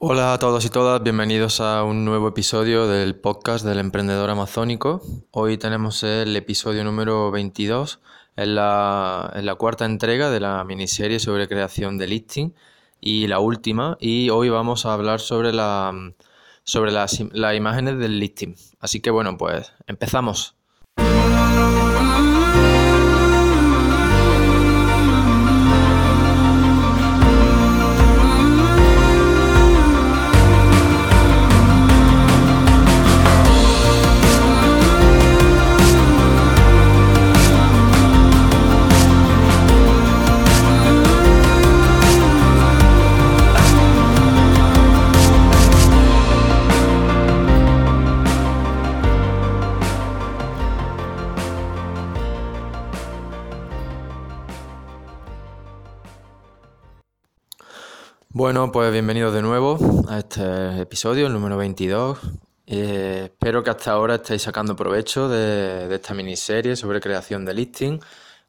Hola a todos y todas, bienvenidos a un nuevo episodio del podcast del emprendedor amazónico. Hoy tenemos el episodio número 22, es la, la cuarta entrega de la miniserie sobre creación de listing y la última, y hoy vamos a hablar sobre, la, sobre las, las imágenes del listing. Así que bueno, pues empezamos. Pues bienvenidos de nuevo a este episodio, el número 22. Eh, espero que hasta ahora estéis sacando provecho de, esta miniserie sobre creación de listing.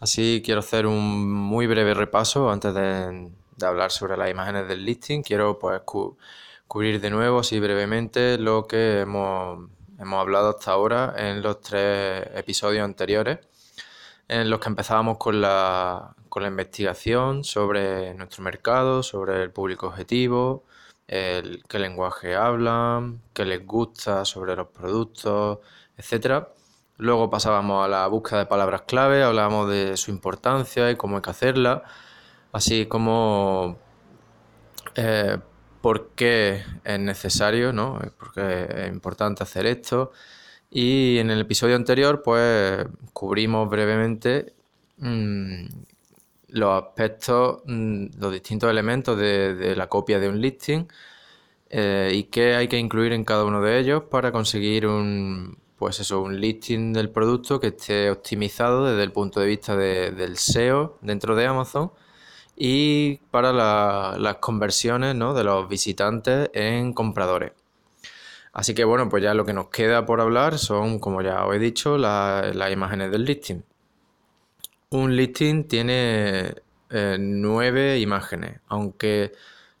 Así quiero hacer un muy breve repaso antes de, hablar sobre las imágenes del listing. Quiero pues cubrir de nuevo, así brevemente, lo que hemos hablado hasta ahora en los tres episodios anteriores, en los que empezábamos con la, con la investigación sobre nuestro mercado, sobre el público objetivo, el, qué lenguaje hablan, qué les gusta sobre los productos, etc. Luego pasábamos a la búsqueda de palabras clave, hablábamos de su importancia y cómo hay que hacerla, así como eh, por qué es necesario, ¿no? por qué es importante hacer esto. Y en el episodio anterior, pues cubrimos brevemente mmm, los aspectos, mm, los distintos elementos de, la copia de un listing eh, y qué hay que incluir en cada uno de ellos para conseguir un, pues eso, un listing del producto que esté optimizado desde el punto de vista del SEO dentro de Amazon y para las conversiones de los visitantes en compradores. Así que bueno, pues ya lo que nos queda por hablar son, como ya os he dicho, las imágenes del listing. Un listing tiene eh, nueve imágenes, aunque,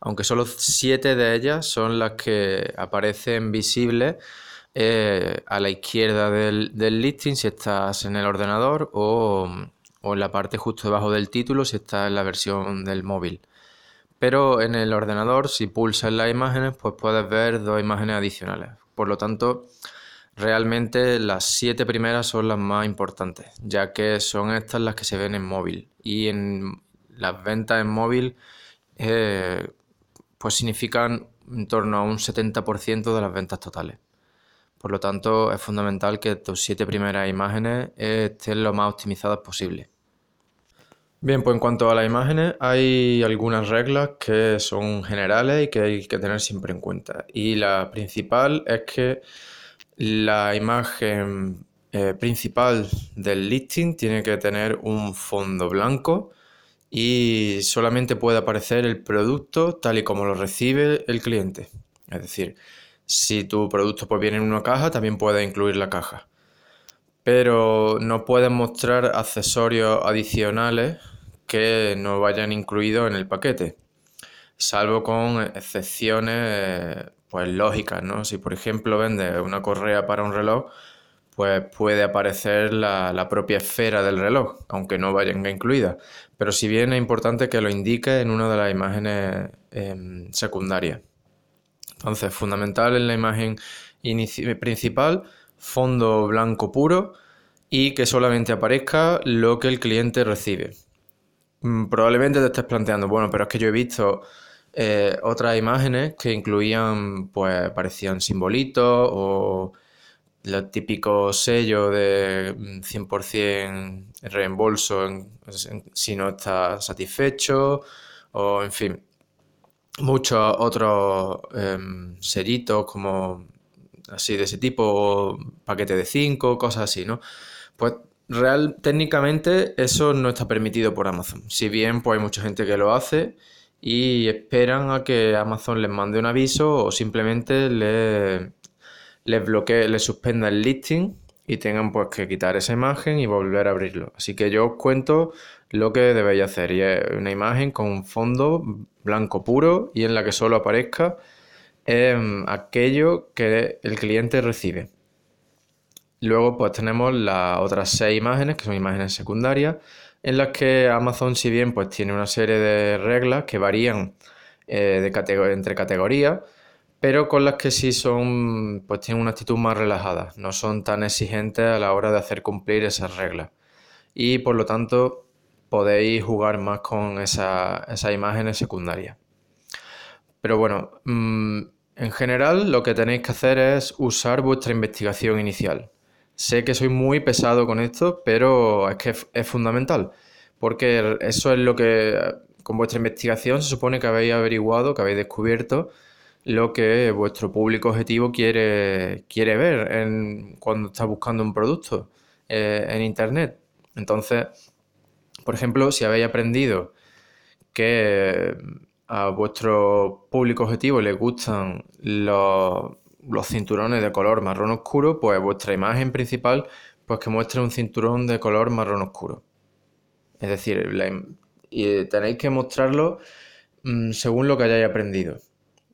aunque solo siete de ellas son las que aparecen visibles eh, a la izquierda del, listing si estás en el ordenador o, en la parte justo debajo del título si estás en la versión del móvil. Pero en el ordenador, si pulsas las imágenes, pues puedes ver dos imágenes adicionales. Por lo tanto, Realmente las siete primeras son las más importantes, ya que son estas las que se ven en móvil. Y en las ventas en móvil, eh, pues significan en torno a un 70% de las ventas totales. Por lo tanto, es fundamental que tus siete primeras imágenes estén lo más optimizadas posible. Bien, pues en cuanto a las imágenes, hay algunas reglas que son generales y que hay que tener siempre en cuenta. Y la principal es que la imagen eh, principal del listing tiene que tener un fondo blanco y solamente puede aparecer el producto tal y como lo recibe el cliente. Es decir, si tu producto pues, viene en una caja, también puede incluir la caja. Pero no puedes mostrar accesorios adicionales que no vayan incluidos en el paquete, salvo con excepciones pues lógicas, ¿no? Si por ejemplo vendes una correa para un reloj, pues puede aparecer la, propia esfera del reloj, aunque no vaya incluida. Pero si bien es importante que lo indique en una de las imágenes em, secundarias. Entonces, fundamental en la imagen principal, fondo blanco puro y que solamente aparezca lo que el cliente recibe. Mm, probablemente te estés planteando, bueno, pero es que yo he visto eh, otras imágenes que incluían, pues parecían simbolitos o los típicos sellos de 100% reembolso si no estás satisfecho o en fin, muchos otros em, sellitos como así de ese tipo, paquete de 5, cosas así, ¿no? Pues real, técnicamente eso no está permitido por Amazon. Si bien pues hay mucha gente que lo hace y esperan a que Amazon les mande un aviso o simplemente les, les bloquee, les suspenda el listing y tengan pues que quitar esa imagen y volver a abrirlo. Así que yo os cuento lo que debéis hacer y es una imagen con un fondo blanco puro y en la que solo aparezca es mm, aquello que el cliente recibe. Luego pues tenemos las otras seis imágenes, que son imágenes secundarias, en las que Amazon, si bien pues tiene una serie de reglas que varían eh, de entre categorías, pero con las que sí son, pues tienen una actitud más relajada, no son tan exigentes a la hora de hacer cumplir esas reglas. Y por lo tanto podéis jugar más con esas imágenes secundarias. Pero bueno, mm, en general lo que tenéis que hacer es usar vuestra investigación inicial. Sé que soy muy pesado con esto, pero es que es, fundamental, porque eso es lo que con vuestra investigación se supone que habéis averiguado, que habéis descubierto lo que vuestro público objetivo quiere, quiere ver cuando está buscando un producto eh, en Internet. Entonces, por ejemplo, si habéis aprendido que a vuestro público objetivo le gustan los, los cinturones de color marrón oscuro, pues vuestra imagen principal, pues que muestre un cinturón de color marrón oscuro. Es decir, y tenéis que mostrarlo mm, según lo que hayáis aprendido.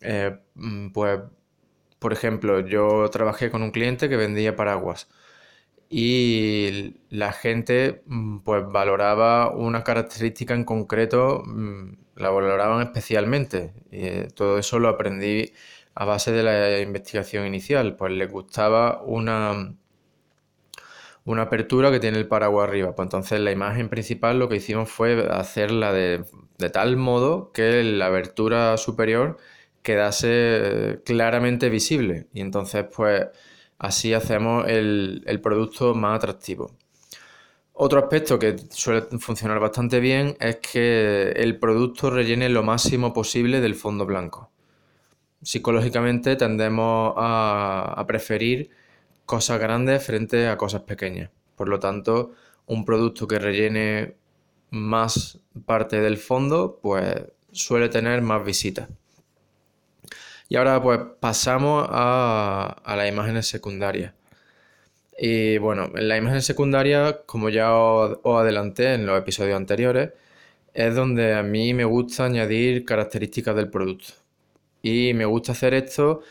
Eh, mm, pues, por ejemplo, yo trabajé con un cliente que vendía paraguas y la gente mm, pues valoraba una característica en concreto, la valoraban especialmente. Y eh, todo eso lo aprendí a base de la investigación inicial, pues les gustaba una, una apertura que tiene el paraguas arriba. Pues entonces la imagen principal lo que hicimos fue hacerla de, tal modo que la abertura superior quedase claramente visible. Y entonces pues así hacemos el, el producto más atractivo. Otro aspecto que suele funcionar bastante bien es que el producto rellene lo máximo posible del fondo blanco psicológicamente tendemos a, preferir cosas grandes frente a cosas pequeñas. Por lo tanto, un producto que rellene más parte del fondo, pues suele tener más visitas. Y ahora pues pasamos a, las imágenes secundarias. Y bueno, en las imágenes secundarias, como ya os, adelanté en los episodios anteriores, es donde a mí me gusta añadir características del producto. Y me gusta hacer esto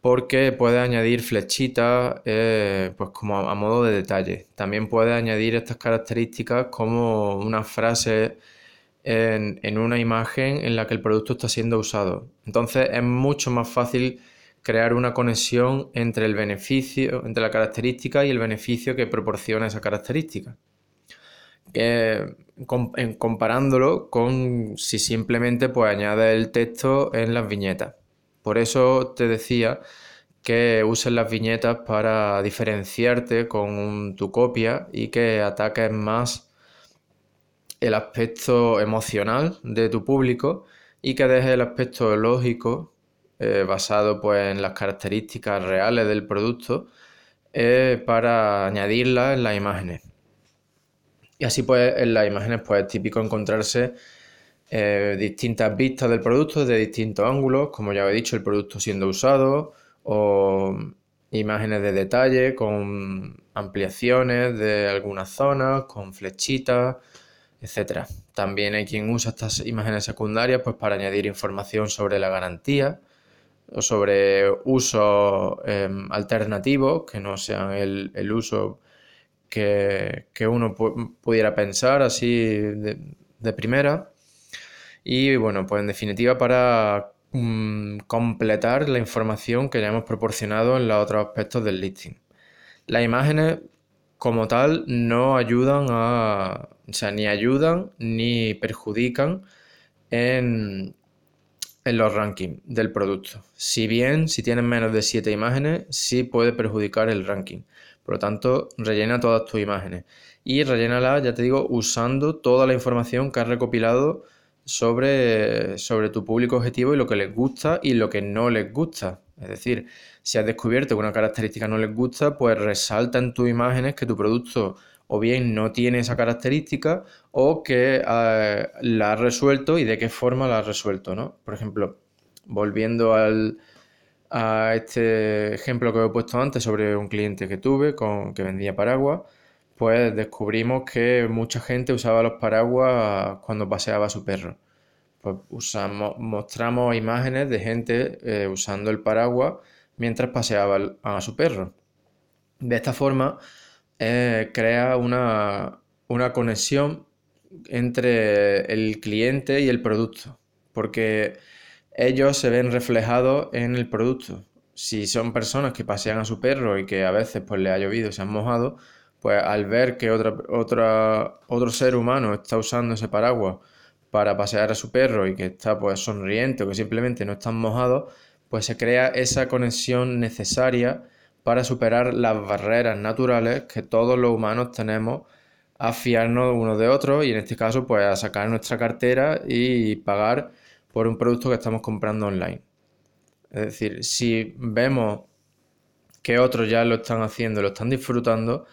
porque puede añadir flechitas eh, pues como a, modo de detalle. También puede añadir estas características como una frase en, en, una imagen en la que el producto está siendo usado. Entonces es mucho más fácil crear una conexión entre el beneficio, entre la característica y el beneficio que proporciona esa característica. Eh, comparándolo con si simplemente pues añades el texto en las viñetas. Por eso te decía que uses las viñetas para diferenciarte con tu copia y que ataques más el aspecto emocional de tu público y que dejes el aspecto lógico eh, basado pues, en las características reales del producto eh, para añadirlas en las imágenes. Y así pues en las imágenes pues es típico encontrarse eh, distintas vistas del producto de distintos ángulos, como ya he dicho, el producto siendo usado o imágenes de detalle con ampliaciones de algunas zonas, con flechitas, etc. También hay quien usa estas imágenes secundarias pues, para añadir información sobre la garantía o sobre usos em, alternativos que no sean el, el uso que, uno pudiera pensar así de, primera. Y bueno, pues en definitiva para mm, completar la información que ya hemos proporcionado en los otros aspectos del listing. Las imágenes como tal no ayudan a, o sea, ni ayudan ni perjudican en, en los rankings del producto. Si bien, si tienen menos de 7 imágenes, sí puede perjudicar el ranking. Por lo tanto, rellena todas tus imágenes. Y rellénalas, ya te digo, usando toda la información que has recopilado sobre, sobre tu público objetivo y lo que les gusta y lo que no les gusta. Es decir, si has descubierto que una característica no les gusta, pues resalta en tus imágenes que tu producto o bien no tiene esa característica o que eh, la has resuelto y de qué forma la has resuelto, ¿no? Por ejemplo, volviendo al, a este ejemplo que os he puesto antes sobre un cliente que tuve con, que vendía paraguas, pues descubrimos que mucha gente usaba los paraguas cuando paseaba a su perro. pues usamos, mostramos imágenes de gente eh, usando el paraguas mientras paseaba a su perro. De esta forma, eh, crea una, una conexión entre el cliente y el producto, porque ellos se ven reflejados en el producto. Si son personas que pasean a su perro y que a veces pues le ha llovido y se han mojado, pues al ver que otra, otro ser humano está usando ese paraguas para pasear a su perro y que está pues sonriente o que simplemente no están mojados, pues se crea esa conexión necesaria para superar las barreras naturales que todos los humanos tenemos a fiarnos unos de otros y en este caso pues a sacar nuestra cartera y pagar por un producto que estamos comprando online. Es decir, si vemos que otros ya lo están haciendo, lo están disfrutando,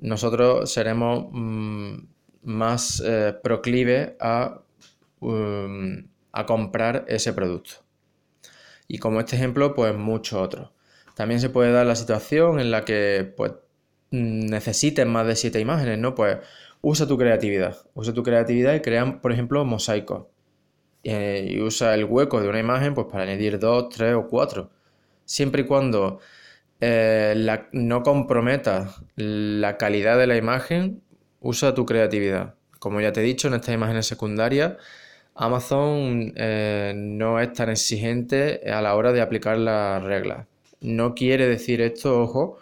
nosotros seremos mm, más eh, proclives a, um, a comprar ese producto. Y como este ejemplo, pues muchos otros. También se puede dar la situación en la que pues, necesites más de siete imágenes, ¿no? Pues usa tu creatividad. Usa tu creatividad y crea, por ejemplo, mosaicos. Eh, y usa el hueco de una imagen pues, para añadir dos, tres o cuatro. Siempre y cuando eh, no comprometas la calidad de la imagen, usa tu creatividad. Como ya te he dicho, en estas imágenes secundarias, Amazon eh, no es tan exigente a la hora de aplicar las reglas. No quiere decir esto, ojo,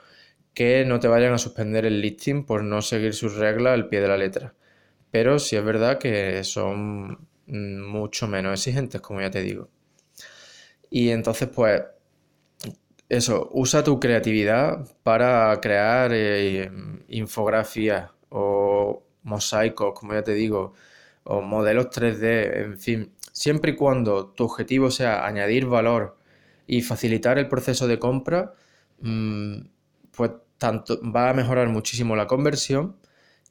que no te vayan a suspender el listing por no seguir sus reglas al pie de la letra. Pero sí es verdad que son mucho menos exigentes, como ya te digo. Y entonces, pues, eso, usa tu creatividad para crear eh, infografías o mosaicos, como ya te digo, o modelos 3D, en fin, siempre y cuando tu objetivo sea añadir valor y facilitar el proceso de compra, mm, pues tanto va a mejorar muchísimo la conversión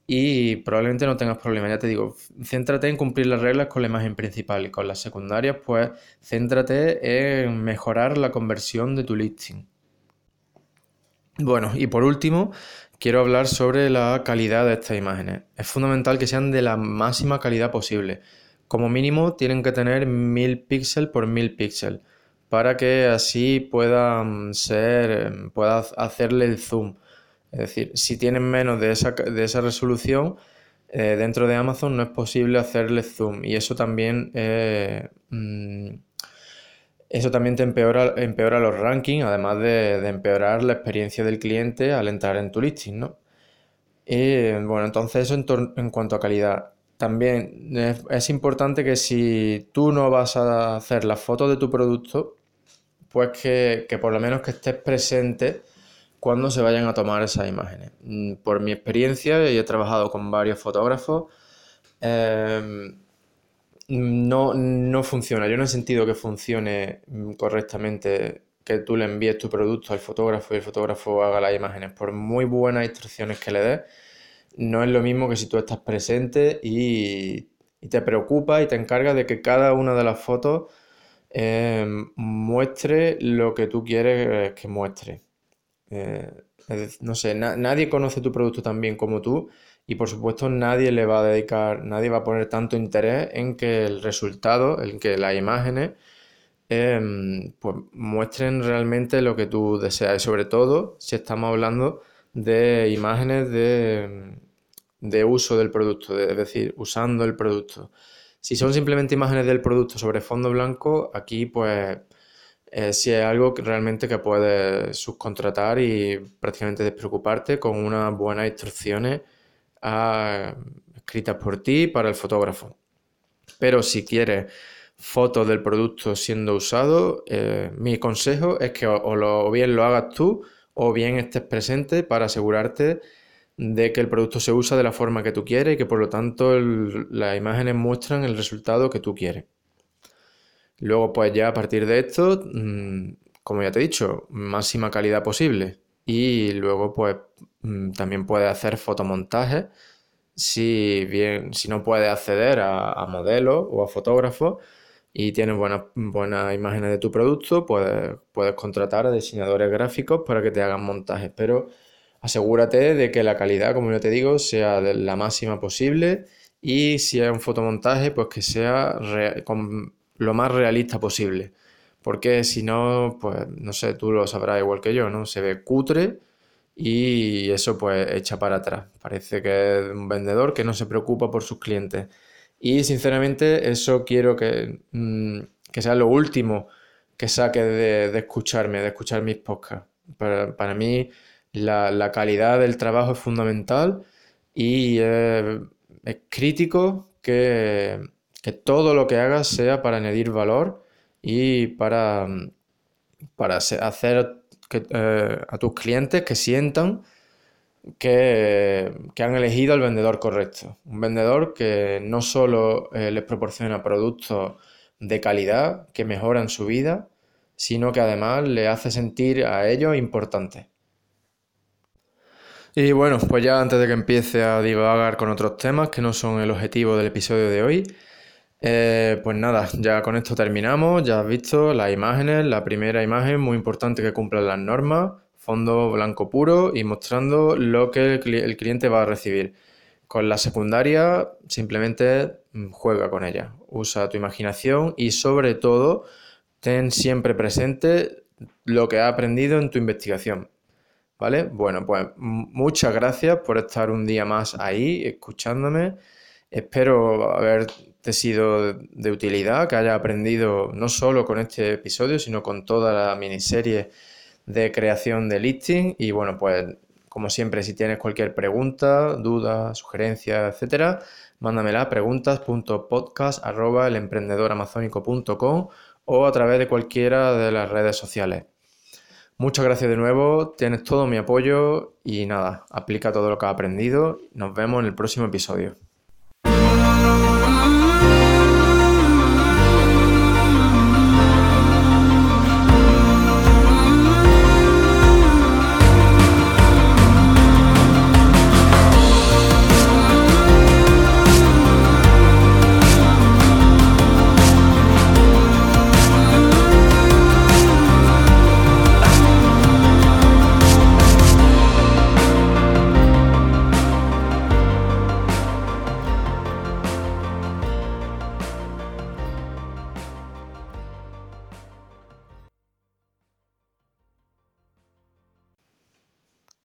y probablemente no tengas problemas. Ya te digo, céntrate en cumplir las reglas con la imagen principal y con las secundarias, pues céntrate en mejorar la conversión de tu listing. Bueno, y por último, quiero hablar sobre la calidad de estas imágenes. Es fundamental que sean de la máxima calidad posible. Como mínimo tienen que tener 1000 píxeles por 1000 píxeles para que así puedan ser, puedas hacerle el zoom. Es decir, si tienen menos de esa, de esa resolución, eh, dentro de Amazon no es posible hacerle zoom y eso también, eh, mm, eso también te empeora, empeora los rankings, además de, empeorar la experiencia del cliente al entrar en tu listing, ¿no? Bueno, entonces eso en, en cuanto a calidad. También es, importante que si tú no vas a hacer las fotos de tu producto, pues que, por lo menos que estés presente cuando se vayan a tomar esas imágenes. Mm, por mi experiencia, y he trabajado con varios fotógrafos, em, no, no funciona. Yo no he sentido que funcione mm, correctamente que tú le envíes tu producto al fotógrafo y el fotógrafo haga las imágenes. Por muy buenas instrucciones que le des, no es lo mismo que si tú estás presente y, te preocupas y te encargas de que cada una de las fotos em, muestre lo que tú quieres que muestre. Eh, no sé, nadie conoce tu producto tan bien como tú y por supuesto nadie le va a dedicar, nadie va a poner tanto interés en que el resultado, en que las imágenes em, pues muestren realmente lo que tú deseas sobre todo si estamos hablando de imágenes de, de uso del producto, es decir, usando el producto. Si son simplemente imágenes del producto sobre fondo blanco, aquí pues eh, si es algo que realmente que puedes subcontratar y prácticamente despreocuparte con unas buenas instrucciones ah, escritas por ti para el fotógrafo. Pero si quieres fotos del producto siendo usado, eh, mi consejo es que o, bien lo hagas tú o bien estés presente para asegurarte de que el producto se usa de la forma que tú quieres y que por lo tanto las imágenes muestran el resultado que tú quieres. Luego pues ya a partir de esto, mm, como ya te he dicho, máxima calidad posible. Y luego pues mm, también puedes hacer fotomontajes si bien si no puedes acceder a, modelos o a fotógrafos y tienes buenas, buenas imágenes de tu producto, puedes, puedes contratar a diseñadores gráficos para que te hagan montajes. Pero asegúrate de que la calidad, como yo te digo, sea de la máxima posible y si es un fotomontaje, pues que sea lo más realista posible. Porque si no, pues no sé, tú lo sabrás igual que yo, ¿no? Se ve cutre y eso pues echa para atrás. Parece que es un vendedor que no se preocupa por sus clientes. Y sinceramente eso quiero que, mm, sea lo último que saque de, escucharme, de escuchar mis podcasts. Para, mí la, calidad del trabajo es fundamental y es crítico que, todo lo que hagas sea para añadir valor y para, para hacer eh, a tus clientes que sientan que, han elegido al vendedor correcto. Un vendedor que no solo eh, les proporciona productos de calidad que mejoran su vida, sino que además le hace sentir a ellos importantes. Y bueno, pues ya antes de que empiece a divagar con otros temas que no son el objetivo del episodio de hoy, eh, pues nada, ya con esto terminamos, ya has visto las imágenes, la primera imagen muy importante que cumpla las normas, fondo blanco puro y mostrando lo que el, cliente va a recibir. Con la secundaria simplemente mm, juega con ella, usa tu imaginación y sobre todo ten siempre presente lo que has aprendido en tu investigación. ¿Vale? Bueno, pues muchas gracias por estar un día más ahí escuchándome. Espero haberte sido de utilidad, que hayas aprendido no solo con este episodio, sino con toda la miniserie de creación de listing. Y bueno, pues como siempre, si tienes cualquier pregunta, duda, sugerencia, etcétera, mándamela a preguntas.podcast.elemprendedoramazónico.com o a través de cualquiera de las redes sociales. Muchas gracias de nuevo, tienes todo mi apoyo y nada, aplica todo lo que has aprendido. Nos vemos en el próximo episodio.